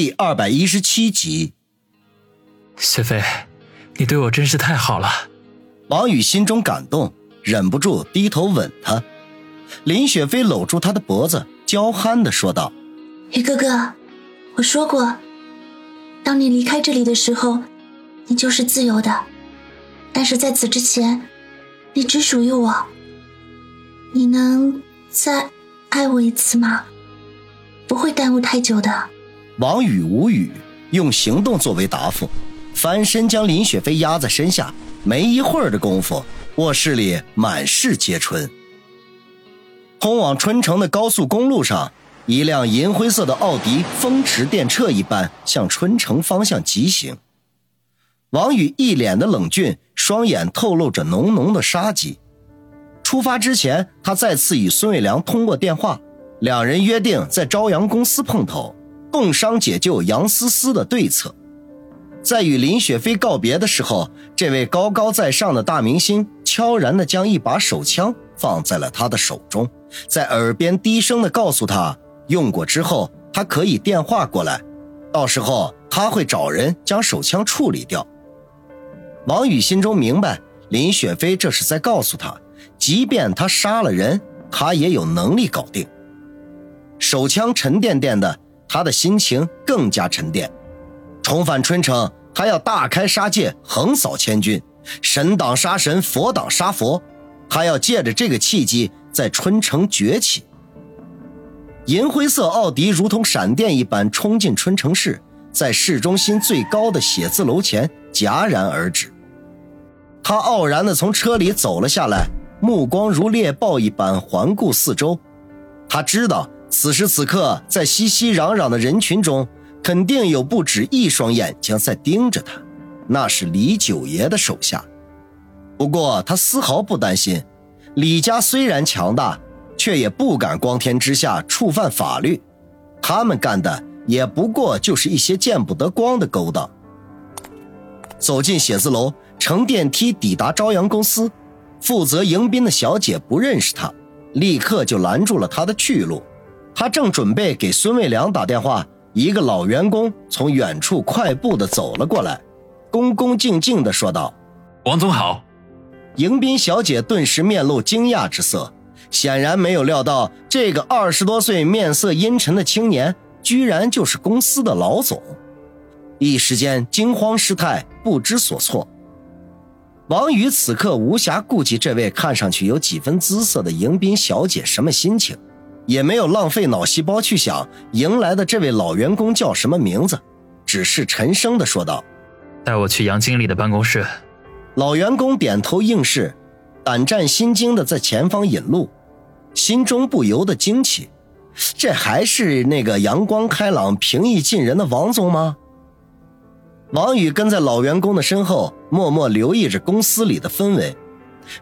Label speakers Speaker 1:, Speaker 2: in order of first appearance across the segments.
Speaker 1: 第二百一十七集，
Speaker 2: 雪飞，你对我真是太好了。
Speaker 1: 王宇心中感动，忍不住低头吻她。林雪飞搂住他的脖子，娇憨的说道：“
Speaker 3: 宇哥哥，我说过，当你离开这里的时候，你就是自由的。但是在此之前，你只属于我。你能再爱我一次吗？不会耽误太久的。”
Speaker 1: 王宇无语，用行动作为答复，翻身将林雪飞压在身下。没一会儿的功夫，卧室里满是皆春。通往春城的高速公路上，一辆银灰色的奥迪风驰电掣一般向春城方向疾行。王宇一脸的冷峻，双眼透露着浓浓的杀机。出发之前，他再次与孙伟良通过电话，两人约定在朝阳公司碰头。共商解救杨思思的对策，在与林雪飞告别的时候，这位高高在上的大明星悄然地将一把手枪放在了他的手中，在耳边低声地告诉他，用过之后他可以电话过来，到时候他会找人将手枪处理掉。王宇心中明白，林雪飞这是在告诉他，即便他杀了人，他也有能力搞定。手枪沉甸甸的。他的心情更加沉淀，重返春城，他要大开杀戒，横扫千军，神挡杀神，佛挡杀佛，他要借着这个契机在春城崛起。银灰色奥迪如同闪电一般冲进春城市，在市中心最高的写字楼前戛然而止。他傲然地从车里走了下来，目光如猎豹一般环顾四周，他知道。此时此刻，在熙熙攘攘的人群中，肯定有不止一双眼睛在盯着他，那是李九爷的手下。不过他丝毫不担心，李家虽然强大，却也不敢光天之下触犯法律，他们干的也不过就是一些见不得光的勾当。走进写字楼，乘电梯抵达朝阳公司，负责迎宾的小姐不认识他，立刻就拦住了他的去路。他正准备给孙卫良打电话，一个老员工从远处快步的走了过来，恭恭敬敬的说道：“
Speaker 4: 王总好。”
Speaker 1: 迎宾小姐顿时面露惊讶之色，显然没有料到这个二十多岁、面色阴沉的青年，居然就是公司的老总，一时间惊慌失态，不知所措。王宇此刻无暇顾及这位看上去有几分姿色的迎宾小姐什么心情。也没有浪费脑细胞去想迎来的这位老员工叫什么名字，只是沉声的说道：“
Speaker 2: 带我去杨经理的办公室。”
Speaker 1: 老员工点头应是，胆战心惊的在前方引路，心中不由得惊奇：这还是那个阳光开朗、平易近人的王总吗？王宇跟在老员工的身后，默默留意着公司里的氛围，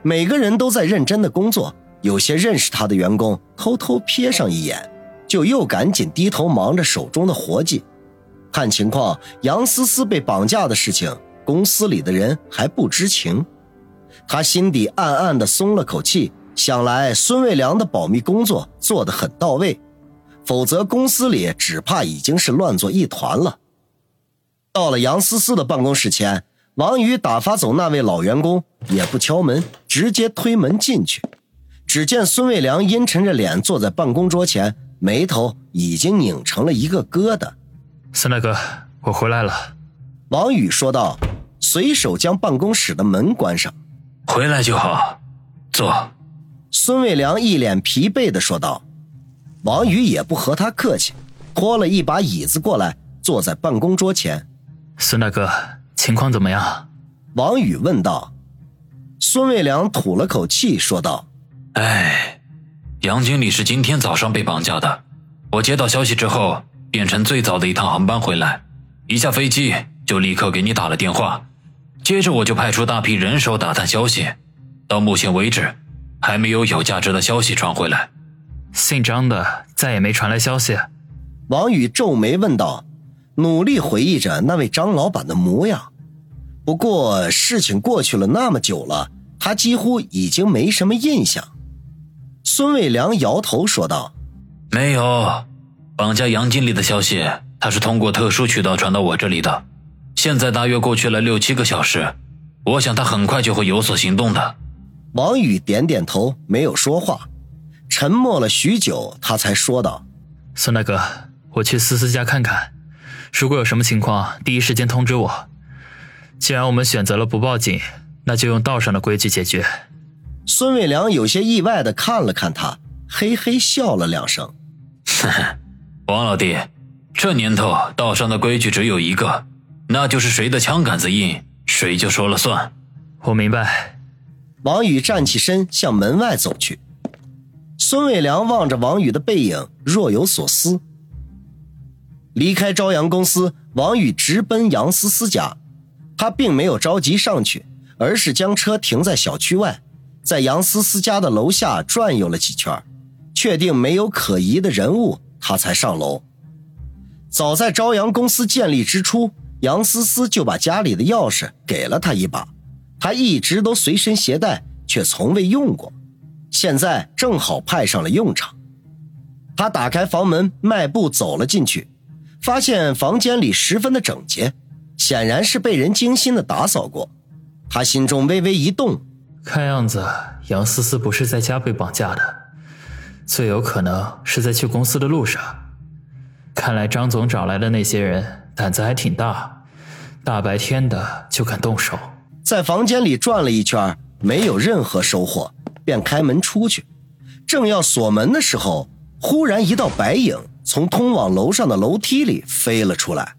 Speaker 1: 每个人都在认真的工作。有些认识他的员工偷偷瞥上一眼，就又赶紧低头忙着手中的活计。看情况，杨思思被绑架的事情，公司里的人还不知情。他心底暗暗的松了口气，想来孙卫良的保密工作做得很到位，否则公司里只怕已经是乱作一团了。到了杨思思的办公室前，王宇打发走那位老员工，也不敲门，直接推门进去。只见孙卫良阴沉着脸坐在办公桌前，眉头已经拧成了一个疙瘩。
Speaker 2: 孙大哥，我回来了。
Speaker 1: 王宇说道，随手将办公室的门关上。
Speaker 4: 回来就好，坐。
Speaker 1: 孙卫良一脸疲惫的说道。王宇也不和他客气，拖了一把椅子过来，坐在办公桌前。
Speaker 2: 孙大哥，情况怎么样？
Speaker 1: 王宇问道。孙卫良吐了口气，说道。
Speaker 4: 哎，杨经理是今天早上被绑架的。我接到消息之后，变成最早的一趟航班回来，一下飞机就立刻给你打了电话，接着我就派出大批人手打探消息。到目前为止，还没有有价值的消息传回来。
Speaker 2: 姓张的再也没传来消息。
Speaker 1: 王宇皱眉问道，努力回忆着那位张老板的模样。不过事情过去了那么久了，他几乎已经没什么印象。孙卫良摇头说道：“
Speaker 4: 没有，绑架杨经理的消息，他他是通过特殊渠道传到我这里的。现在大约过去了六七个小时，我想他很快就会有所行动的。
Speaker 1: 王宇点点头，没有说话，沉默了许久，他才说道：“
Speaker 2: 孙大哥，我去思思家看看，如果有什么情况，第一时间通知我。既然我们选择了不报警，那就用道上的规矩解决。”
Speaker 1: 孙卫良有些意外的看了看他，嘿嘿笑了两声：“
Speaker 4: 呵呵，王老弟，这年头道上的规矩只有一个，那就是谁的枪杆子硬，谁就说了算。”
Speaker 2: 我明白。
Speaker 1: 王宇站起身，向门外走去。孙伟良望着王宇的背影，若有所思。离开朝阳公司，王宇直奔杨思思家。他并没有着急上去，而是将车停在小区外，在杨思思家的楼下转悠了几圈，确定没有可疑的人物，他才上楼。早在朝阳公司建立之初，杨思思就把家里的钥匙给了他一把。他一直都随身携带，却从未用过，现在正好派上了用场。他打开房门，迈步走了进去，发现房间里十分的整洁，显然是被人精心的打扫过。他心中微微一动，
Speaker 2: 看样子杨思思不是在家被绑架的，最有可能是在去公司的路上。看来张总找来的那些人胆子还挺大，大白天的就敢动手。
Speaker 1: 在房间里转了一圈，没有任何收获，便开门出去。正要锁门的时候，忽然一道白影从通往楼上的楼梯里飞了出来。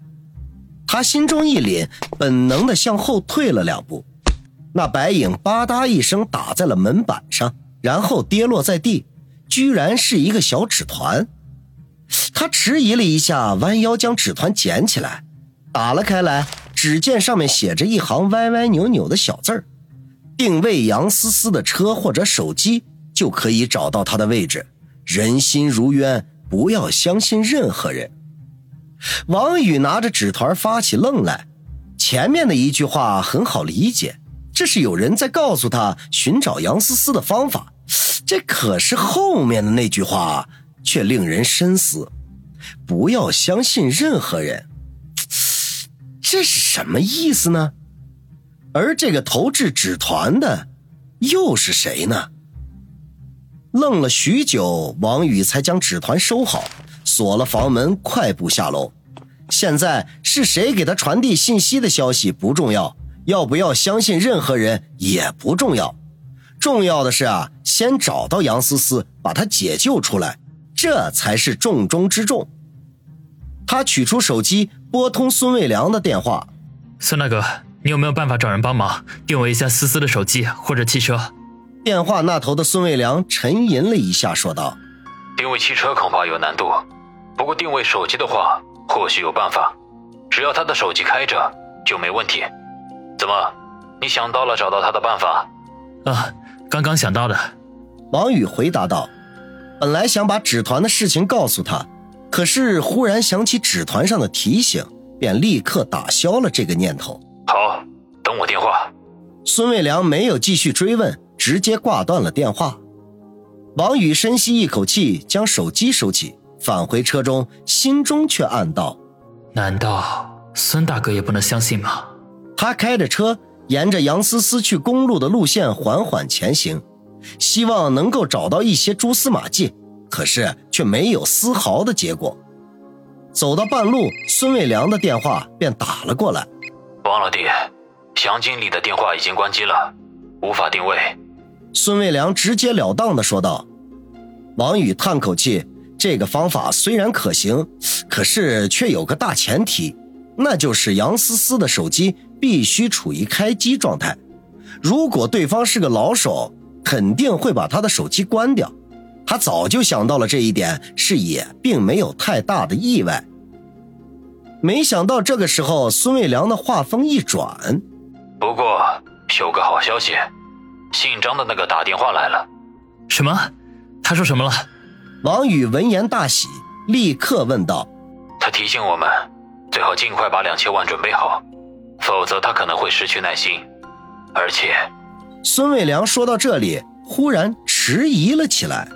Speaker 1: 他心中一凛，本能的向后退了两步。那白影吧嗒一声打在了门板上，然后跌落在地，居然是一个小纸团。他迟疑了一下，弯腰将纸团捡起来，打了开来。只见上面写着一行歪歪扭扭的小字儿：“定位杨思思的车或者手机，就可以找到她的位置。人心如渊，不要相信任何人。”王宇拿着纸团发起愣来。前面的一句话很好理解，这是有人在告诉他寻找杨思思的方法。这可是后面的那句话却令人深思：“不要相信任何人。”这是什么意思呢？而这个投掷纸团的又是谁呢？愣了许久，王宇才将纸团收好，锁了房门，快步下楼。现在是谁给他传递信息的消息不重要，要不要相信任何人也不重要，重要的是啊，先找到杨思思，把她解救出来，这才是重中之重。他取出手机，拨通孙卫良的电话：“
Speaker 2: 孙大哥，你有没有办法找人帮忙定位一下思思的手机或者汽车？”
Speaker 1: 电话那头的孙卫良沉吟了一下，说道：“
Speaker 4: 定位汽车恐怕有难度，不过定位手机的话，或许有办法。只要他的手机开着，就没问题。怎么，你想到了找到他的办法？”“
Speaker 2: 啊，刚刚想到的。”
Speaker 1: 王宇回答道。本来想把纸团的事情告诉他。可是忽然想起纸团上的提醒，便立刻打消了这个念头。
Speaker 4: 好，等我电话。
Speaker 1: 孙卫良没有继续追问，直接挂断了电话。王宇深吸一口气，将手机收起，返回车中，心中却暗道：
Speaker 2: 难道孙大哥也不能相信吗？
Speaker 1: 他开着车，沿着杨思思去公路的路线缓缓前行，希望能够找到一些蛛丝马迹。可是却没有丝毫的结果。走到半路，孙卫良的电话便打了过来。
Speaker 4: 王老弟，杨经理的电话已经关机了，无法定位。
Speaker 1: 孙卫良直截了当的说道。王宇叹口气，这个方法虽然可行，可是却有个大前提，那就是杨思思的手机必须处于开机状态。如果对方是个老手，肯定会把他的手机关掉。他早就想到了这一点，是也并没有太大的意外。没想到这个时候，孙卫良的话锋一转：“
Speaker 4: 不过有个好消息，姓张的那个打电话来了。”“
Speaker 2: 什么？他说什么了？”
Speaker 1: 王宇闻言大喜，立刻问道：“
Speaker 4: 他提醒我们，最好尽快把两千万准备好，否则他可能会失去耐心。而且……”
Speaker 1: 孙伟良说到这里，忽然迟疑了起来。